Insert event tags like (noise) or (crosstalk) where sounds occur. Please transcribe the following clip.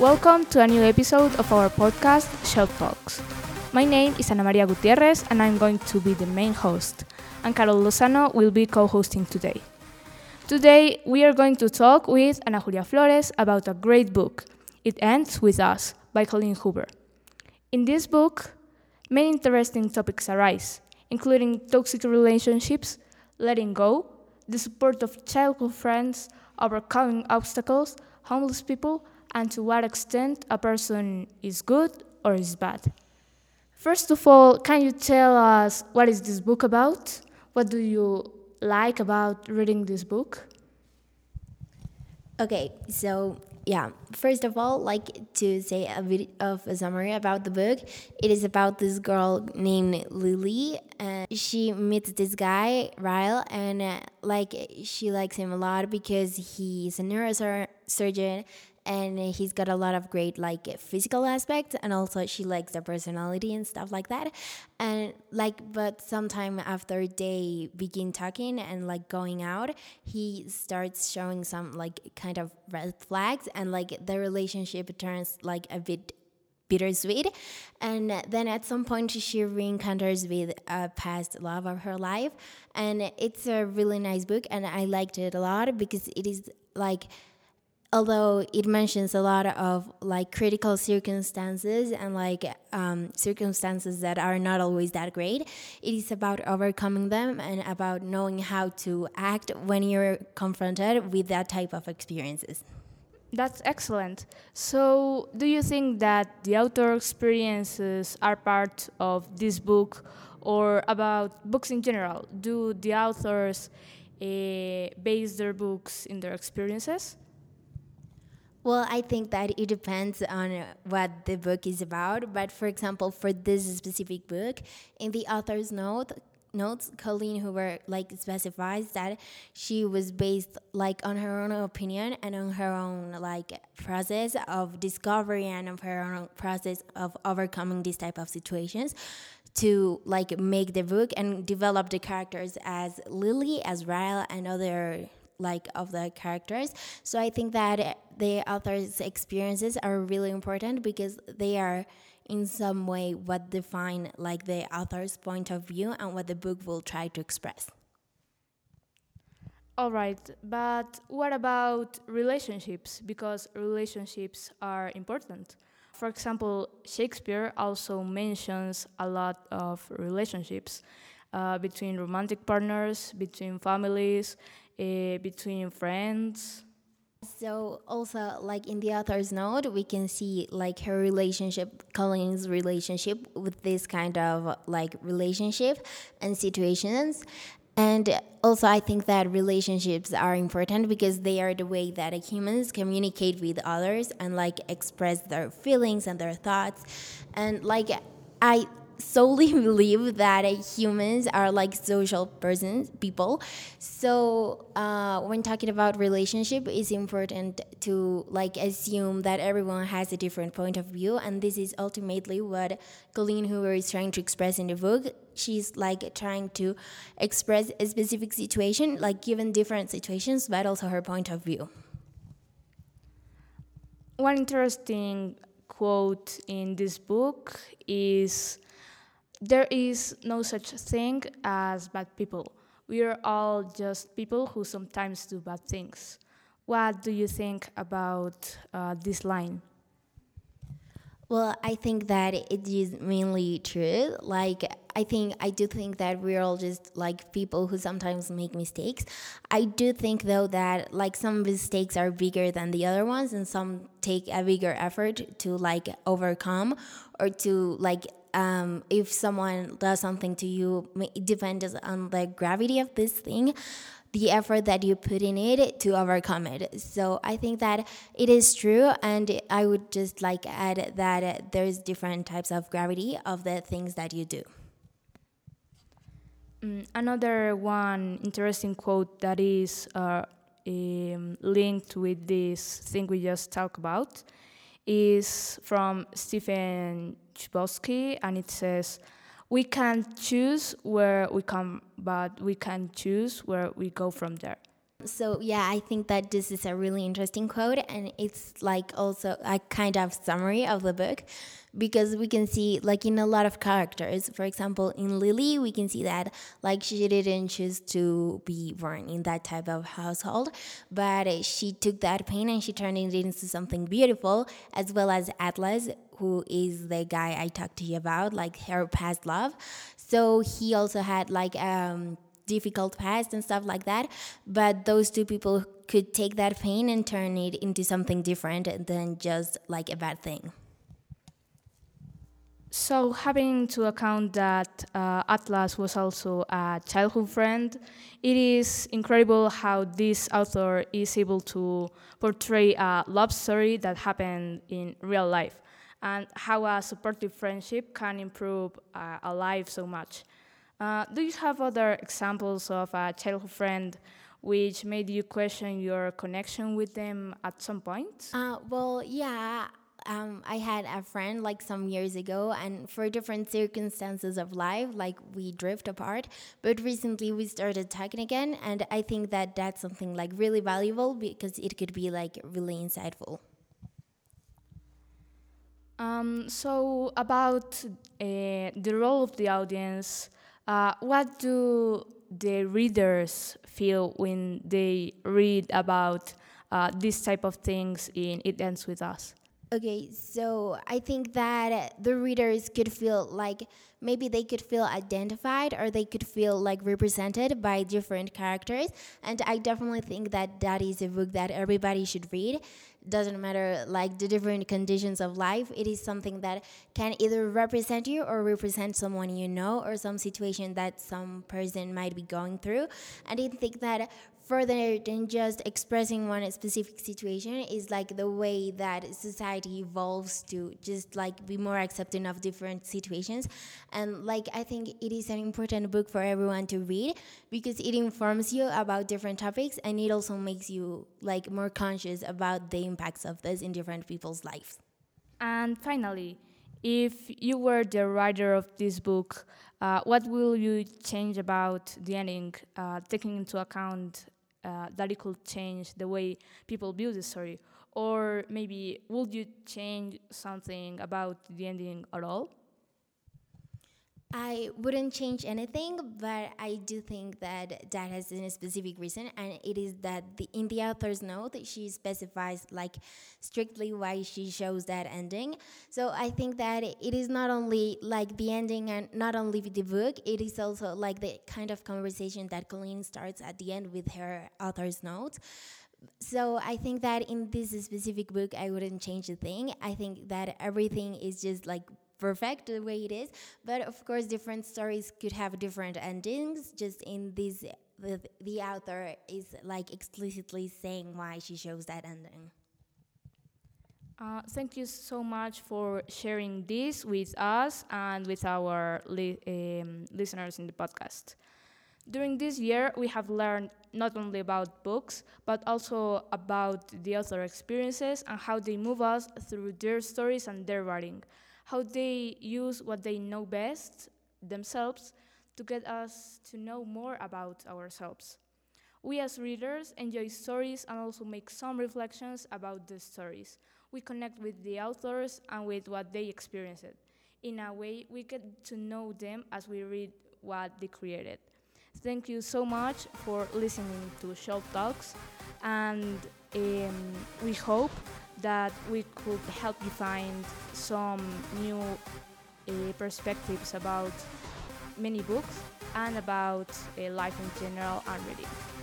Welcome to a new episode of our podcast, Shelf Talks. My name is Ana Maria Gutierrez, and I'm going to be the main host, and Carol Lozano will be co hosting today. Today, we are going to talk with Ana Julia Florez about a great book, It Ends With Us by Colleen Hoover. In this book, many interesting topics arise, including toxic relationships, letting go, the support of childhood friends, overcoming obstacles, homeless people, and to what extent a person is good or is bad. First of all, can you tell us what is this book about? What do you like about reading this book? Okay, so yeah, first of all, like to say a bit of a summary about the book. It is about this girl named Lily, and she meets this guy Ryle, and uh, like she likes him a lot because he's a neurosurgeon and he's got a lot of great like physical aspects and also she likes the personality and stuff like that and like but sometime after they begin talking and like going out he starts showing some like kind of red flags and like the relationship turns like a bit bittersweet. And then at some point, she re-encounters with a past love of her life, and it's a really nice book, and I liked it a lot because it is like although it mentions a lot of like critical circumstances and like um, circumstances that are not always that great it is about overcoming them and about knowing how to act when you're confronted with that type of experiences. That's excellent. So do you think that the author experiences are part of this book or about books in general? Do the authors uh, base their books in their experiences well, I think that it depends on uh, what the book is about. But for example, for this specific book, in the author's note, notes, Colleen Hoover like specifies that she was based like on her own opinion and on her own like process of discovery and of her own process of overcoming these type of situations to like make the book and develop the characters as Lily, as Ryle, and other like of the characters. So I think that the author's experiences are really important because they are in some way what define like the author's point of view and what the book will try to express. All right, but what about relationships? Because relationships are important. For example, Shakespeare also mentions a lot of relationships uh, between romantic partners, between families, uh, between friends. So also like in the author's note, we can see like her relationship, Colleen's relationship with this kind of like relationship and situations. And also, I think that relationships are important because they are the way that humans communicate with others and like express their feelings and their thoughts. And like, I solely (laughs) believe that humans are like social persons, people. So uh, when talking about relationship, it's important to like assume that everyone has a different point of view, and this is ultimately what Colleen Hoover is trying to express in the book. She's like trying to express a specific situation, like given different situations, but also her point of view. One interesting quote in this book is there is no such thing as bad people. We are all just people who sometimes do bad things. What do you think about uh, this line? Well, I think that it is mainly true. Like, I think I do think that we're all just like people who sometimes make mistakes. I do think though that like some mistakes are bigger than the other ones, and some take a bigger effort to like overcome or to like um, if someone does something to you, it depends on the gravity of this thing, the effort that you put in it to overcome it. So I think that it is true, and I would just like add that there's different types of gravity of the things that you do. Mm, another one interesting quote that is uh, um, linked with this thing we just talked about is from Stephen Chbosky, and it says, "We can choose where we come, but we can choose where we go from there." So, yeah, I think that this is a really interesting quote, and it's like also a kind of summary of the book because we can see, like, in a lot of characters, for example, in Lily, we can see that, like, she didn't choose to be born in that type of household, but she took that pain and she turned it into something beautiful, as well as Atlas, who is the guy I talked to you about, like her past love. So he also had like um difficult past and stuff like that. But those two people could take that pain and turn it into something different than just like a bad thing. So, having to account that uh, Atlas was also a childhood friend, it is incredible how this author is able to portray a love story that happened in real life and how a supportive friendship can improve uh, a life so much. Uh, do you have other examples of a childhood friend which made you question your connection with them at some point? Uh, well, yeah. Um, I had a friend like some years ago, and for different circumstances of life, like we drift apart. But recently we started talking again, and I think that that's something like really valuable because it could be like really insightful. Um, so, about uh, the role of the audience uh, what do the readers feel when they read about uh, this type of things in It Ends With Us? Okay, so I think that the readers could feel like maybe they could feel identified or they could feel like represented by different characters. And I definitely think that that is a book that everybody should read. Doesn't matter like the different conditions of life, it is something that can either represent you or represent someone you know or some situation that some person might be going through. And I think that further than just expressing one specific situation is like the way that society evolves to just like be more accepting of different situations. And like i think it is an important book for everyone to read because it informs you about different topics and it also makes you like more conscious about the impacts of this in different people's lives. And finally if you were the writer of this book, uh, what will you change about the ending, uh, taking into account uh, that it could change the way people view the story? Or maybe would you change something about the ending at all? I wouldn't change anything, but I do think that that has a specific reason, and it is that the, in the author's note she specifies like strictly why she shows that ending. So I think that it is not only like the ending and not only the book, it is also like the kind of conversation that Colleen starts at the end with her author's note so I think that in this specific book, I wouldn't change a thing. I think that everything is just like perfect the way it is. But of course, different stories could have different endings. Just in this, the, the author is like explicitly saying why she chose that ending. Uh, thank you so much for sharing this with us and with our li um, listeners in the podcast. During this year, we have learned not only about books, but also about the author experiences and how they move us through their stories and their writing how they use what they know best themselves to get us to know more about ourselves. We as readers enjoy stories and also make some reflections about the stories. We connect with the authors and with what they experienced. In a way, we get to know them as we read what they created. Thank you so much for listening to Shelf Talks, and um, we hope that we could help you find some new uh, perspectives about many books and about uh, life in general and reading.